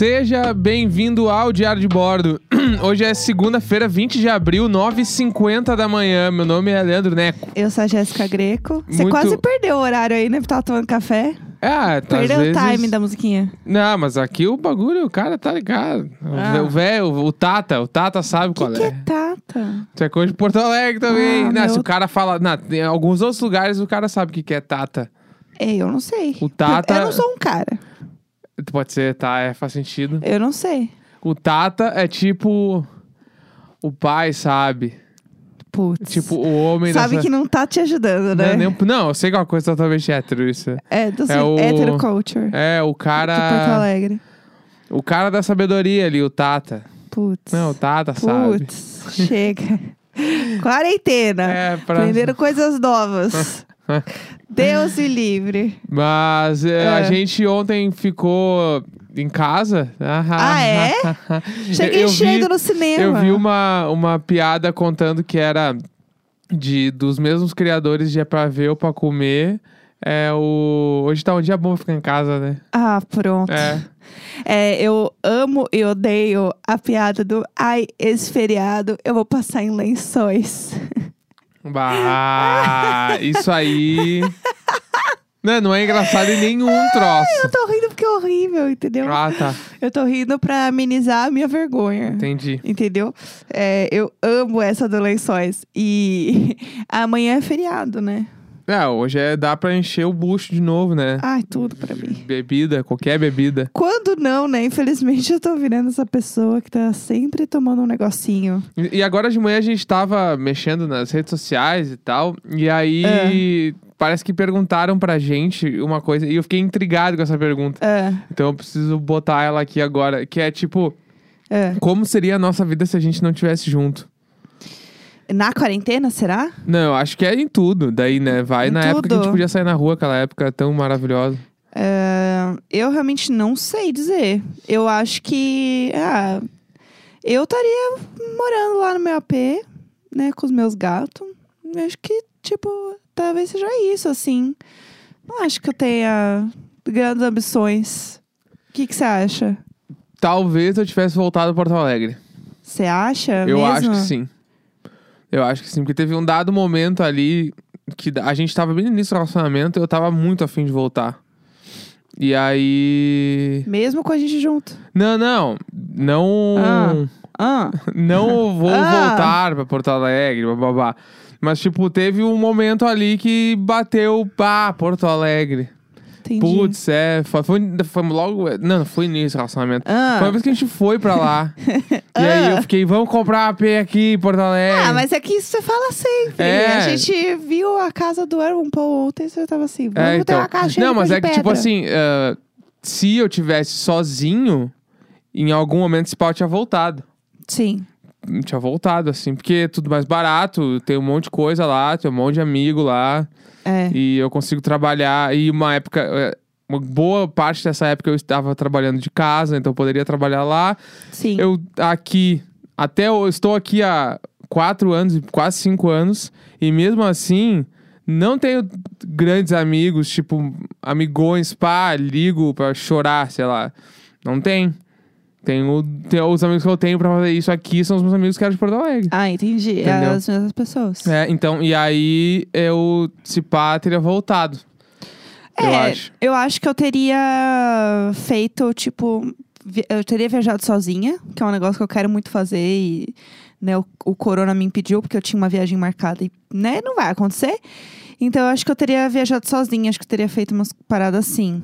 Seja bem-vindo ao Diário de Bordo. Hoje é segunda-feira, 20 de abril, 9h50 da manhã. Meu nome é Leandro Neco. Eu sou a Jéssica Greco. Você Muito- quase perdeu o horário aí, né? Porque tava tomando café. Ah, tá, Perdeu às o vezes... time da musiquinha. Não, mas aqui o bagulho, o cara tá ligado. O Ah. O velho, o Tata, o Tata sabe O que, qual que é. é Tata? Isso é coisa de Porto Alegre também. Ah, não, se meu- o cara fala. Não, em alguns outros lugares o cara sabe o que que é Tata. Ei, eu não sei. O Tata- Eu não sou um cara. Pode ser, tá, é, faz sentido. Eu não sei. O Tata é tipo. O pai, sabe? Putz. Tipo, o homem Sabe dessa... que não tá te ajudando, Não, né? é nem- não, eu sei que é uma coisa totalmente hétero isso. É, do É o- hétero culture. É, o De Porto cara. Alegre. O cara da sabedoria ali, o Tata. Putz. Não, o Tata sabe. Putz, chega. Quarentena. É, pra... Aprendendo coisas novas. Deus me livre. Mas é, a É. gente ontem ficou em casa. Ah, é? Cheguei Eu vi- cheio no cinema. Eu vi uma, uma piada contando que era de, dos mesmos criadores de É Pra Ver ou Pra Comer. É o... Hoje tá um dia bom ficar em casa, né? Ah, pronto. É. É, eu amo e odeio a piada do ai, esse feriado eu vou passar em lençóis. Bah, isso aí... Não, não é engraçado em nenhum troço. Eu tô rindo porque é horrível, entendeu? Ah, tá. Eu tô rindo pra amenizar a minha vergonha. Entendi. Entendeu? É, eu amo essa do lençóis. E amanhã é feriado, né? É, hoje é, dá pra encher o bucho de novo, né? Ai, tudo pra mim. Bebida, qualquer bebida. Quando não, né? Infelizmente eu tô virando essa pessoa que tá sempre tomando um negocinho. E e agora de manhã a gente tava mexendo nas redes sociais e tal. E aí parece que perguntaram pra gente uma coisa. E eu fiquei intrigado com essa pergunta. É, Então eu preciso botar ela aqui agora. Que é tipo, é. como seria a nossa vida se a gente não tivesse junto? Na quarentena, será? Não, eu acho que é em tudo. Daí, né? Vai Em na época que a gente tudo? podia sair na rua, aquela época tão maravilhosa. É, eu realmente não sei dizer. Eu acho que. Ah, eu estaria morando lá no meu AP, né, com os meus gatos. Eu Acho que, tipo, talvez seja isso, assim. Não acho que eu tenha grandes ambições. O que que você acha? Talvez eu tivesse voltado a Porto Alegre. Você acha Eu mesmo? acho que sim. Eu acho que sim, porque teve um dado momento ali que a gente tava bem no início do relacionamento e eu tava muito afim de voltar. E aí. Mesmo com a gente junto. Não, não. Não. Ah. Ah, Não vou Ah. voltar pra Porto Alegre, babá. Mas, tipo, teve um momento ali que bateu, pá, Porto Alegre. Entendi. Putz, é. Foi, foi, foi logo. Não, foi início do relacionamento. Ah. Foi uma vez que a gente foi pra lá. e aí eu fiquei, vamos comprar AP aqui em Porto Alegre. Ah, mas é que isso você fala sempre. É. A gente viu a casa do Aaron Paul ontem e você tava assim, vamos É, ter então. uma casa cheia Não, mas é que, tipo pedra. assim, ah, se eu tivesse sozinho, em algum momento esse pau tinha voltado. Sim. Tinha voltado, assim, porque é tudo mais barato, tem um monte de coisa lá, tem um monte de amigo lá, É. e eu consigo trabalhar. E uma época, eh, uma boa parte dessa época eu estava trabalhando de casa, então eu poderia trabalhar lá. Sim. Eu aqui, até eu estou aqui há quatro anos, quase cinco anos, e mesmo assim, não tenho grandes amigos, tipo, amigões, pá, ligo pra chorar, sei lá. Não tem. Tenho, tenho os amigos que eu tenho pra fazer isso aqui são os meus amigos que eram de Porto Alegre. Ah, entendi. É Entendeu? as mesmas pessoas. É, então, e aí eu, se pá, teria voltado. eu É, acho. eu acho que eu teria feito, tipo. vi- Eu teria viajado sozinha, que é um negócio que eu quero muito fazer e. Né, o, o corona me impediu, porque eu tinha uma viagem marcada e, né, não vai acontecer. Então, eu acho que eu teria viajado sozinha, acho que eu teria feito umas paradas assim.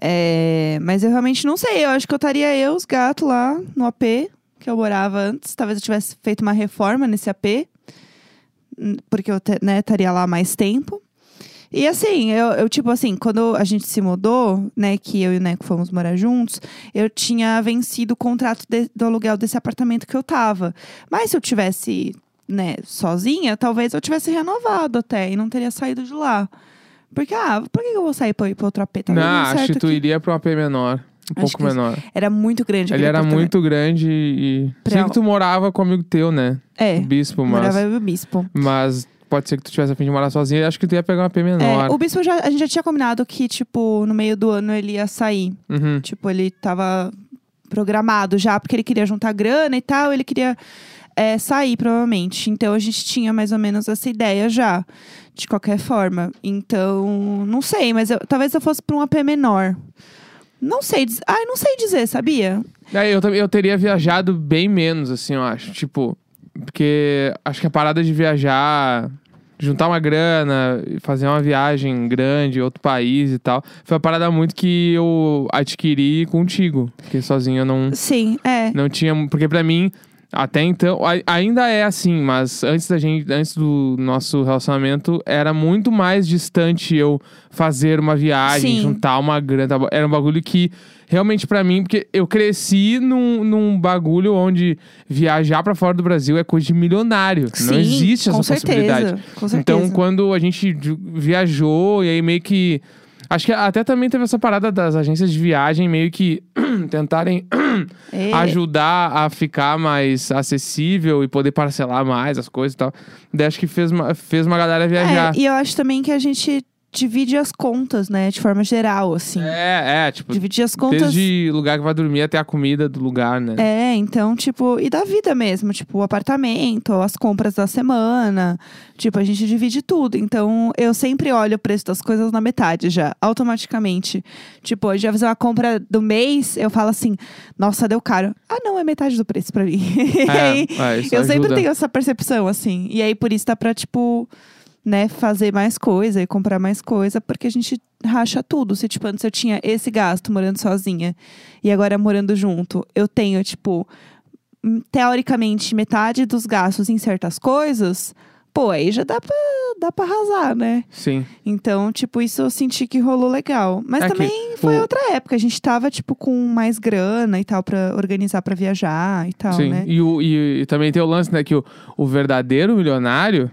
É, mas eu realmente não sei, eu acho que eu estaria eu, os gatos lá no AP, que eu morava antes. Talvez eu tivesse feito uma reforma nesse AP, hum, porque eu né, estaria lá mais tempo. E assim, eu, eu, tipo assim, quando a gente se mudou, né, que eu e o Neco fomos morar juntos, eu tinha vencido o contrato de- do aluguel desse apartamento que eu tava. Mas se eu tivesse, né, sozinha, talvez eu tivesse renovado até e não teria saído de lá. Porque, ah, por que eu vou sair pra ir pra outro AP? Tá não, acho que tu iria pra um AP menor. Um Acho pouco menor. Era muito grande. Ele era muito grande e. Pra- Sei que tu morava com um amigo teu, né? É, O bispo, mas. morava eu e o Bispo. Mas pode ser que tu tivesse a fim de morar sozinho. Eu acho que tu ia pegar um AP menor. É, o Bispo, já, a gente já tinha combinado que, tipo, no meio do ano ele ia sair. Uhum. Tipo, ele tava programado já, porque ele queria juntar grana e tal, ele queria é, sair, provavelmente. Então a gente tinha mais ou menos essa ideia já, de qualquer forma. Então, não sei, mas eu- talvez eu fosse pra um AP menor. Não sei, ai, não sei dizer, sabia? É, eu, também- eu teria viajado bem menos, assim, eu acho. Tipo, porque acho que a parada de viajar, juntar uma grana, fazer uma viagem grande, outro país e tal, foi uma parada muito que eu adquiri contigo. Porque sozinho eu não, Sim, é. não tinha. Porque pra mim, até então, a- ainda é assim, mas antes da gente, antes do nosso relacionamento, era muito mais distante eu fazer uma viagem, Sim. juntar uma grana. Era um bagulho que realmente pra mim, porque eu cresci num, num bagulho onde viajar pra fora do Brasil é coisa de milionário. não Sim, existe essa possibilidade. com certeza. Então, quando a gente vi- viajou, e aí meio que. Acho que até também teve essa parada das agências de viagem meio que tentarem É. ajudar a ficar mais acessível e poder parcelar mais as coisas e tal. Daí acho que fez uma, fez uma galera viajar. É, e eu acho também que a gente divide as contas, né? De forma geral, assim. É, é, tipo, Dividir as contas. desde lugar que vai dormir até a comida do lugar, né? É, então, tipo, e da vida mesmo, tipo, o apartamento, as compras da semana, tipo, a gente divide tudo. Então, eu sempre olho o preço das coisas na metade já, automaticamente. Tipo, hoje eu fazer uma compra do mês, eu falo assim, nossa, deu caro. Ah, não, é metade do preço pra mim. e aí, é, eu sempre ajuda. tenho essa percepção, assim. E aí, por isso dá pra, tipo, né, fazer mais coisa e comprar mais coisa, porque a gente racha tudo. Se, tipo, antes eu tinha esse gasto morando sozinha e agora morando junto, eu tenho, tipo, hum, teoricamente, metade dos gastos em certas coisas, pô, aí já dá pra, dá pra arrasar, né? Sim. Então, tipo, isso eu senti que rolou legal. Mas É também foi o- outra época. A gente tava, tipo, com mais grana e tal, pra organizar pra viajar e tal, Sim. né? E, o, e, e também tem o lance, né, que o, o verdadeiro milionário,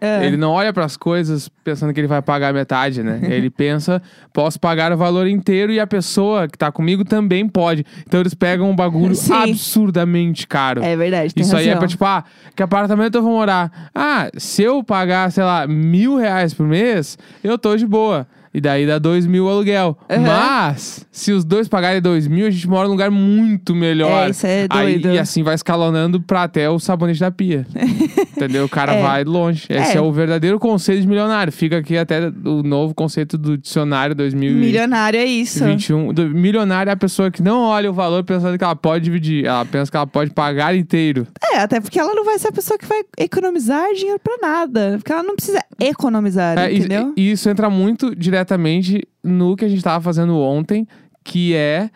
É. ele não olha pras coisas pensando que ele vai pagar metade, né? ele pensa, posso pagar o valor inteiro e a pessoa que tá comigo também pode. Então eles pegam um bagulho Sim. absurdamente caro. É verdade, Isso aí é razão. pra, tipo, ah, que apartamento eu vou morar? Ah, se eu pagar, sei lá, mil reais por mês, eu tô de boa. E daí dá dois mil o aluguel. Uhum. Mas, se os dois pagarem dois mil, a gente mora num lugar muito melhor. É, isso é Aí, doido. e assim vai escalonando pra até o sabonete da pia. Entendeu? O cara É. vai longe. Esse é. É. o verdadeiro conceito de milionário. Fica aqui até o novo conceito do dicionário 2021. Milionário é isso. Do milionário é a pessoa que não olha o valor pensando que ela pode dividir. Ela pensa que ela pode pagar inteiro. É, até porque ela não vai ser a pessoa que vai economizar dinheiro pra nada. Porque ela não precisa economizar, É, entendeu? E, isso entra muito diretamente no que a gente tava fazendo ontem, que é.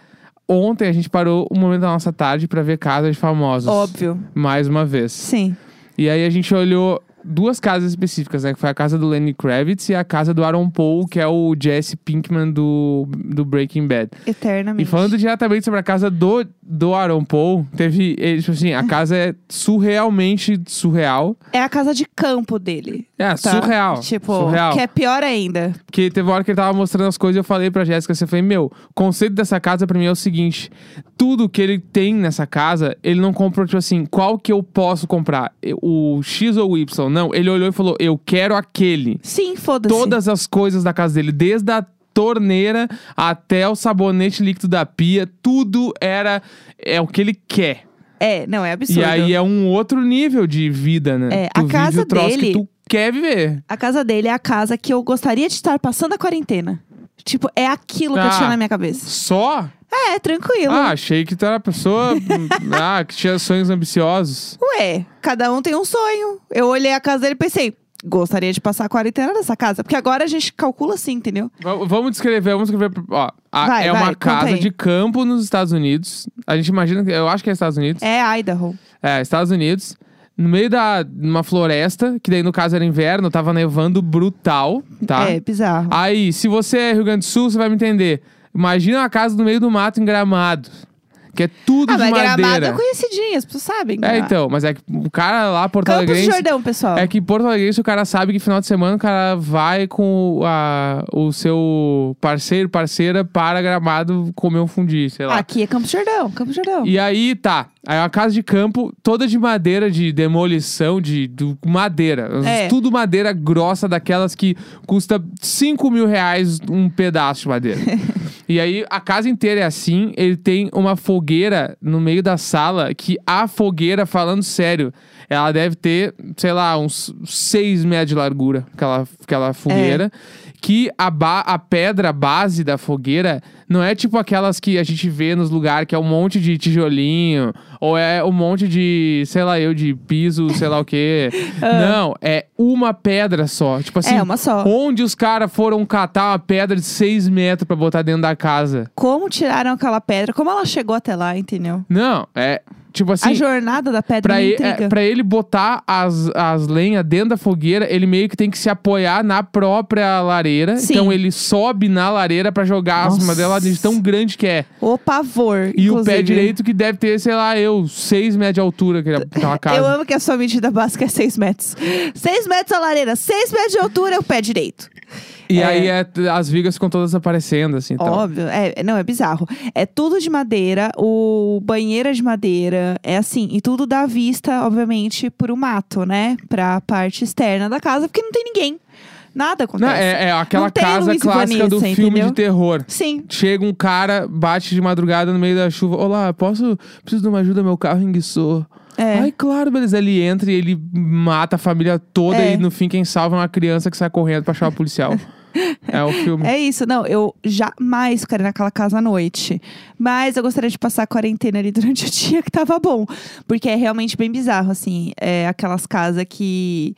Ontem a gente parou um momento da nossa tarde pra ver casas de famosos. Óbvio. Mais uma vez. Sim. E aí a gente olhou duas casas específicas, né? Que foi a casa do Lenny Kravitz e a casa do Aaron Paul, que é o Jesse Pinkman do, do Breaking Bad. Eternamente. E falando diretamente sobre a casa do, do Aaron Paul, teve. ele, Tipo assim, a casa é surrealmente surreal. É a casa de campo dele. É, tá? surreal. Tipo, surreal. que é pior ainda. Porque teve uma hora que ele tava mostrando as coisas e eu falei pra Jéssica, você falei, meu, o conceito dessa casa pra mim é o seguinte: tudo que ele tem nessa casa, ele não comprou, tipo assim, qual que eu posso comprar? O X ou o Y? Não, ele olhou e falou, eu quero aquele. Sim, foda-se. Todas as coisas da casa dele, desde a torneira até o sabonete líquido da pia, tudo era é o que ele quer. É, não, é absurdo. E aí é um outro nível de vida, né? É, tu a casa o troço dele- que tu quer viver. A casa dele é a casa que eu gostaria de estar passando a quarentena. Tipo, é aquilo que eu Ah. tinha na minha cabeça. Só? É, tranquilo. Ah, achei que tu era pessoa ah, que tinha sonhos ambiciosos. Ué, cada um tem um sonho. Eu olhei a casa dele e pensei, gostaria de passar a quarentena nessa casa. Porque agora a gente calcula assim, entendeu? V- vamos descrever, vamos descrever. Ó, a- Vai, é vai, uma casa de campo nos Estados Unidos. A gente imagina, que- eu acho que é Estados Unidos. É Idaho. É, Estados Unidos. No meio da uma floresta, que daí no caso era inverno, tava nevando brutal, tá? É, bizarro. Aí, se você é Rio Grande do Sul, você vai me entender. Imagina uma casa no meio do mato em Gramado. Que é tudo ah, de mas Gramado madeira. é conhecidinha, as pessoas sabem. É, então, mas é que o cara lá, Porto Campos do Alegrense. Jordão, pessoal. É que em Porto Alegre, o cara sabe que final de semana o cara vai com a, o seu parceiro, parceira para Gramado comer um fundi, sei lá. Aqui é Campos Jordão, Campos Jordão. E aí, tá. Aí é uma casa de campo toda de madeira, de demolição, de, do- madeira. É. Tudo madeira grossa, daquelas que custa 5 mil reais um pedaço de madeira. E aí a casa inteira é assim. Ele tem uma fogueira no meio da sala que a fogueira, falando sério, ela deve ter, sei lá, uns 6 metros de largura, aquela, aquela fogueira. Que a, ba- a pedra base da fogueira não é tipo aquelas que a gente vê nos lugares, que é um monte de tijolinho, ou é um monte de, sei lá, eu, de piso, sei lá o quê. Não, é uma pedra só. Tipo assim, é, uma só. onde os caras foram catar uma pedra de 6 metros pra botar dentro da casa. Como tiraram aquela pedra? Como ela chegou até lá, entendeu? Não, é tipo assim. a jornada da pedra Pra ele, intriga. é, pra ele botar as, as lenhas dentro da fogueira, ele meio que tem que se apoiar na própria lareira. Sim. Então ele sobe na lareira pra jogar as Nossa. madeira de tão grande que é. O pavor. E o inclusive. pé direito que deve ter, sei lá, eu, 6 metros de altura aquela, aquela casa. Eu amo que a sua medida básica é 6 metros. 6 metros a lareira, 6 metros de altura é o pé direito. E É. aí é- as vigas ficam todas aparecendo, assim. Então. Óbvio. É, não, é bizarro. É tudo de madeira, o banheiro é de madeira, é assim. E tudo dá vista, obviamente, pro mato, né? Pra parte externa da casa, porque não tem ninguém. Nada acontece. Não, é, é aquela casa Luiz clássica do Vanessa, filme entendeu? de terror. Sim. Chega um cara, bate de madrugada no meio da chuva. Olá, posso. Preciso de uma ajuda, meu carro enguiçou. É. Ai, claro, beleza. Ele entra e ele mata a família toda É. e no fim quem salva é uma criança que sai correndo pra chamar o policial. é o filme. É isso, não, eu jamais ficaria naquela casa à noite. Mas eu gostaria de passar a quarentena ali durante o dia, que tava bom. Porque é realmente bem bizarro, assim. É aquelas casas que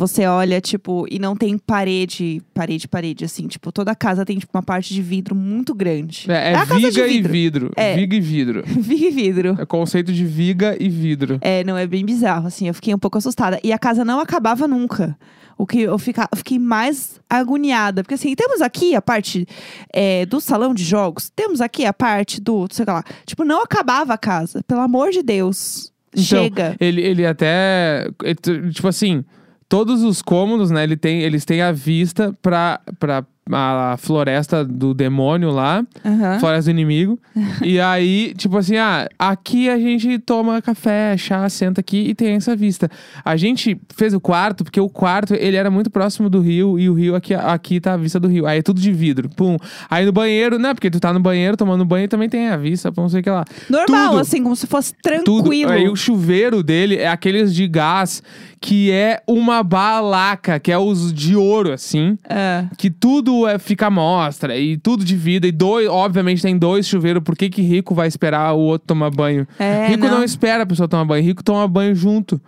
você olha, tipo, e não tem parede, parede, parede, assim. Tipo, toda casa tem, tipo, uma parte de vidro muito grande. É, é a casa de viga e vidro. vidro. É. Viga e vidro. Viga e vidro. É conceito de viga e vidro. É, não, é bem bizarro, assim. Eu fiquei um pouco assustada. E a casa não acabava nunca. O que eu, fica, fiquei mais agoniada. Porque, assim, temos aqui a parte é, do salão de jogos. Temos aqui a parte do, sei lá. Tipo, não acabava a casa. Pelo amor de Deus. Então, Chega. Ele, ele até. ele t- tipo assim, todos os cômodos, né? Ele tem, eles têm a vista pra, pra a floresta do demônio lá, Aham. floresta do inimigo. e aí, tipo assim, ah, aqui a gente toma café, chá, senta aqui e tem essa vista. A gente fez o quarto, porque o quarto, ele era muito próximo do rio, e o rio aqui, aqui tá a vista do rio. Aí é tudo de vidro, pum. Aí no banheiro, né? Porque tu tá no banheiro, tomando banho, também tem a vista, pum, não sei o que lá. Normal, tudo. assim, como se fosse Tudo. tranquilo. Aí o chuveiro dele é aqueles de gás que é uma balaca, que é os de ouro, assim. É. Que tudo é, fica à mostra e tudo de vida. E dois, obviamente, tem dois chuveiros. Por que, que rico vai esperar o outro tomar banho? É, rico não. não. espera a pessoa tomar banho, rico toma banho junto.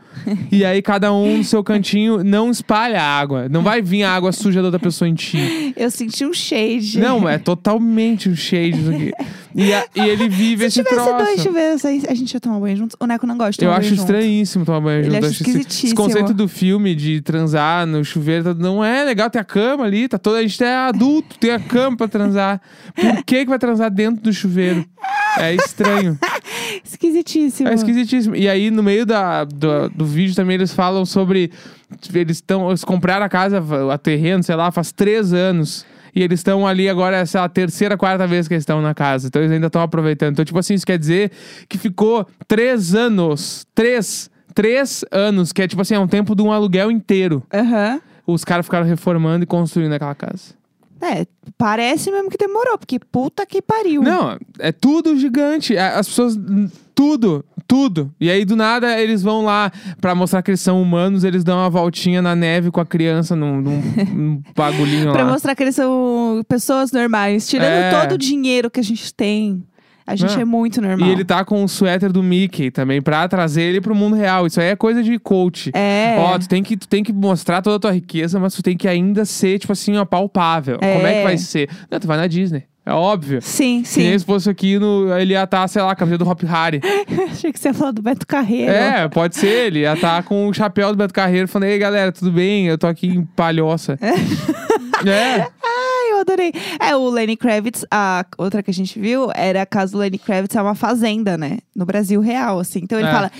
e aí cada um no seu cantinho não espalha a água. Não vai vir a água suja da outra pessoa em ti. Eu senti um shade. Não, é totalmente um shade isso aqui. E, a- e ele vive Se esse tivesse troço. dois chuveiros, aí a gente ia tomar banho juntos. O Neco não gosta de Eu tomar acho banho junto. estranhíssimo tomar banho Ele junto. Acho esquisitíssimo. Conceito do filme de transar no chuveiro tá- não é legal ter a cama ali, tá toda, a gente é adulto, tem a cama pra transar. Por que que vai transar dentro do chuveiro? É estranho. Esquisitíssimo. É esquisitíssimo. E aí, no meio da, do, do vídeo também, eles falam sobre. Eles estão. Eles compraram a casa, a terreno, sei lá, faz três anos. E eles estão ali agora, essa é a terceira, quarta vez que eles estão na casa. Então eles ainda estão aproveitando. Então, tipo assim, isso quer dizer que ficou três anos. Três. Três anos, que é tipo assim, é um tempo de um aluguel inteiro. Aham. Os caras ficaram reformando e construindo aquela casa. É, parece mesmo que demorou, porque puta que pariu. Não, é tudo gigante. A- As pessoas. Tudo, tudo. E aí, do nada, eles vão lá pra mostrar que eles são humanos, eles dão uma voltinha na neve com a criança num, num, num bagulhinho Pra lá. mostrar que eles são pessoas normais. Tirando É. todo o dinheiro que a gente tem. A gente Não. é muito normal. E ele tá com o suéter do Mickey também, pra trazer ele pro mundo real. Isso aí é coisa de coach. É. Ó, tu tem, que, tu tem que mostrar toda a tua riqueza, mas tu tem que ainda ser, tipo assim, ó, palpável. É. Como é que vai ser? Não, tu vai na Disney. É óbvio. Sim, Se nem sim. se fosse aqui, no, ele ia estar, sei lá, a camiseta do Hop Harry. Achei que você ia falar do Beto Carreiro. É, pode ser. Ele ia estar com o chapéu do Beto Carreiro falando: Ei, galera, tudo bem? Eu tô aqui em Palhoça. é. Eu adorei. É, o Lenny Kravitz, a outra que a gente viu, era a casa do Lenny Kravitz, é uma fazenda, né? No Brasil real, assim. Então ele É. fala,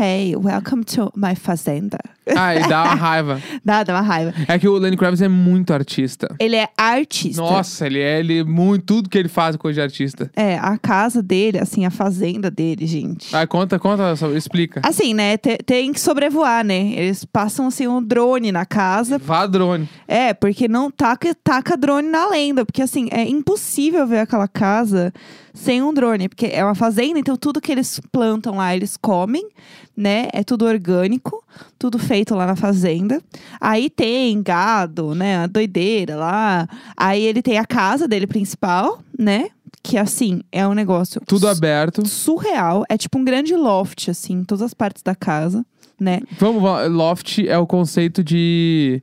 hey, welcome to my fazenda. Ah, e dá uma raiva. Dá, dá uma raiva. É que o Lenny Kravitz é muito artista. Ele é artista. Nossa, ele é, ele é muito. Tudo que ele faz é coisa de artista. É, a casa dele, assim, a fazenda dele, gente. Ah, conta, conta, explica. Assim, né? te- tem que sobrevoar, né? Eles passam, assim, um drone na casa. Vá drone. É, porque não taca, taca drone na lenda. porque assim, é impossível ver aquela casa sem um drone, porque é uma fazenda, então tudo que eles plantam lá, eles comem, né? É tudo orgânico, tudo feito lá na fazenda. Aí tem gado, né? A doideira lá. Aí ele tem a casa dele principal, né? Que assim, é um negócio Tudo aberto. surreal. É tipo um grande loft, assim, em todas as partes da casa, né? Vamos, vamos, loft é o conceito de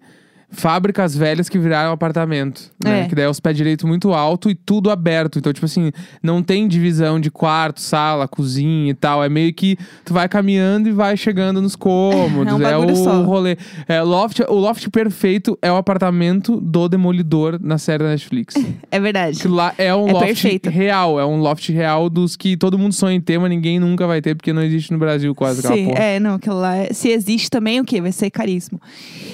fábricas velhas que viraram apartamento. Né? É. Que daí é os pés direito muito alto e tudo aberto. Então, tipo assim, não tem divisão de quarto, sala, cozinha e tal. É meio que tu vai caminhando e vai chegando nos cômodos. É um bagulho o só. rolê. É, loft, o loft perfeito é o apartamento do Demolidor na série da Netflix. É verdade. Que lá é um É loft perfeito. real. É um loft real dos que todo mundo sonha em ter, mas ninguém nunca vai ter, porque não existe no Brasil quase aquela Sim, porra. é, não, aquilo lá, é- se existe também, o quê? Vai ser caríssimo.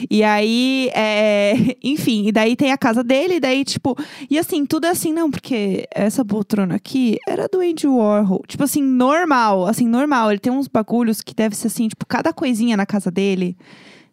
E aí, é, enfim, e daí tem a casa dele, e daí, tipo, e assim, tudo é assim, não, porque essa poltrona aqui era do Andy Warhol. Tipo assim, normal, assim, normal. Ele tem uns bagulhos que deve ser assim, tipo, cada coisinha na casa dele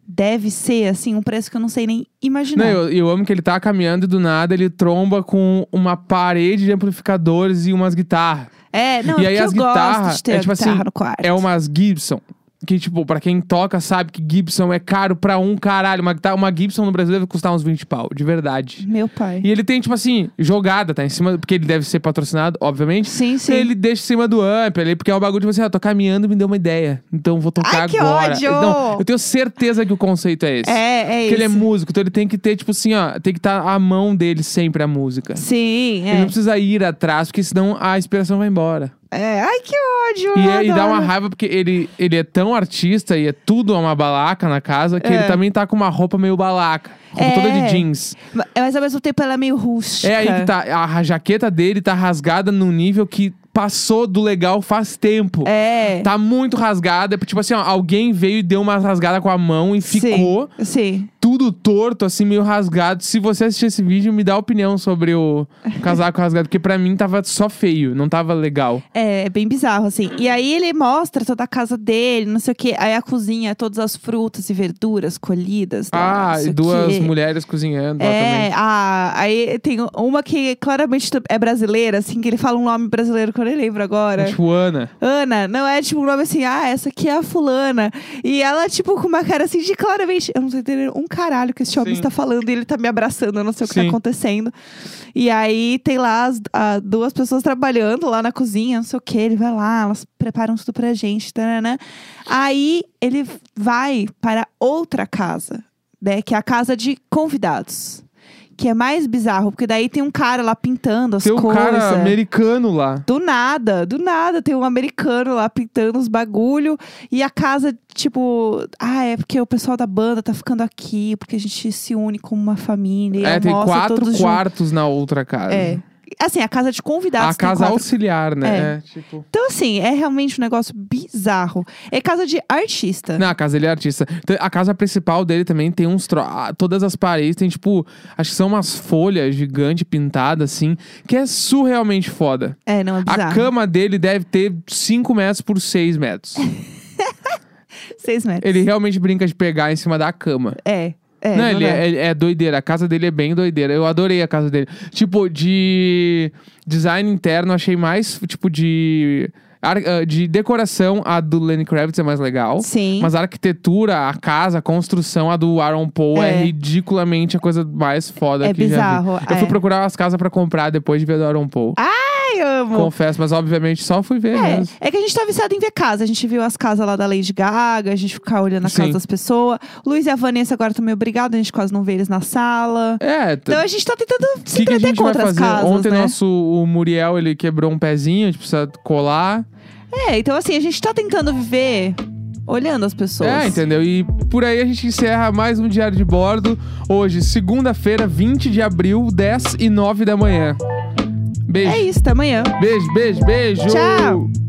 deve ser, assim, um preço que eu não sei nem imaginar. Não, eu, eu amo que ele tá caminhando e do nada ele tromba com uma parede de amplificadores e umas guitarras. É, não, E é aí as eu gosto guitarras, de ter é tipo guitarra assim, no quarto. É umas Gibson. Que, tipo, pra quem toca sabe que Gibson é caro pra um caralho. Uma, guitarra- uma Gibson no Brasil deve custar uns 20 pau, de verdade. Meu pai. E ele tem, tipo assim, jogada, tá em cima, porque ele deve ser patrocinado, obviamente. Sim, sim. Ele deixa em cima do amp ali, porque é um bagulho tipo assim, ah, tô caminhando e me deu uma ideia. Então vou tocar Ai, que agora. ódio! Não, eu tenho certeza que o conceito é esse. É, é Porque isso. ele é músico, então ele tem que ter, tipo assim, ó, tem que estar à mão dele sempre a música. Sim, Ele é. não precisa ir atrás, porque senão a inspiração vai embora. É, ai, que ódio. E, é- e dá uma raiva porque ele, ele é tão artista e é tudo uma balaca na casa que É. ele também tá com uma roupa meio balaca. Roupa É. toda de jeans. Ma- Mas ao mesmo tempo ela é meio rústica. É aí que tá. A jaqueta dele tá rasgada num nível que passou do legal faz tempo. É. Tá muito rasgada. Tipo assim, ó, alguém veio e deu uma rasgada com a mão e ficou Sim, sim. Tudo torto, assim, meio rasgado. Se você assistir esse vídeo, me dá opinião sobre o casaco rasgado. Porque pra mim tava só feio, não tava legal. É, é bem bizarro, assim. E aí ele mostra toda a casa dele, não sei o quê. Aí a cozinha, todas as frutas e verduras colhidas. lá, Ah, sei e duas mulheres cozinhando É, também. ah, aí tem uma que claramente é brasileira, assim, que ele fala um nome brasileiro que eu nem lembro agora. Tipo, Ana. Ana, não é tipo um nome assim, ah, essa aqui é a fulana. E ela, tipo, com uma cara assim de claramente. Eu não tô entendendo um caralho que esse homem Sim. está falando e ele tá me abraçando, eu não sei o que Sim. tá acontecendo. E aí tem lá as a- duas pessoas trabalhando lá na cozinha, não sei o que, ele vai lá, elas preparam tudo pra gente, taranã. Aí ele vai para outra casa, né? Que é a casa de convidados. Que é mais bizarro, porque daí tem um cara lá pintando as Tem um coisas. cara americano lá. Do nada, do nada, tem um americano lá pintando os bagulho e a casa, tipo, ah, é porque o pessoal da banda tá ficando aqui, porque a gente se une como uma família. e É, tem quatro quartos na outra casa. juntos. É. Assim, a casa de convidados. A casa quatro. auxiliar, né? É. É, tipo. Então, assim, é realmente um negócio bizarro. É casa de artista. Não, a casa ele é artista. A casa principal dele também tem uns. Tro... Todas as paredes tem, tipo. Acho que são umas folhas gigantes pintadas, assim. Que é surrealmente foda. É, não, é bizarro. A cama dele deve ter 5 metros por 6 metros. Seis metros. ele realmente brinca de pegar em cima da cama. É. É, não, não ele dá. é, é doideira. A casa dele é bem doideira. Eu adorei a casa dele. Tipo, de design interno, achei mais, tipo, de. ah, De decoração, a do Lenny Kravitz é mais legal. Sim. Mas a arquitetura, a casa, a construção, a do Aaron Paul é, É. ridiculamente a coisa mais foda É que já bizarro, vi. Eu fui é. procurar as casas pra comprar depois de ver do Aaron Paul. Ai, amo. Confesso, mas obviamente só fui ver É, mesmo. é que a gente tá viciado em ver casa. A gente viu as casas lá da Lady Gaga, a gente ficar olhando a Sim. casa das pessoas. Luiz e a Vanessa agora estão meio brigados, a gente quase não vê eles na sala. É, Então a gente tá tentando se que, que entreter vai outras fazer? casas, Ontem né? nosso o Muriel, ele quebrou um pezinho, a gente precisa colar. É, então assim, a gente tá tentando viver olhando as pessoas. É, entendeu? E por aí a gente encerra mais um Diário de Bordo. Hoje, segunda-feira, 20 de abril, 10 e 9 da manhã. Beijo. É isso, até amanhã. Beijo, beijo, beijo. Tchau.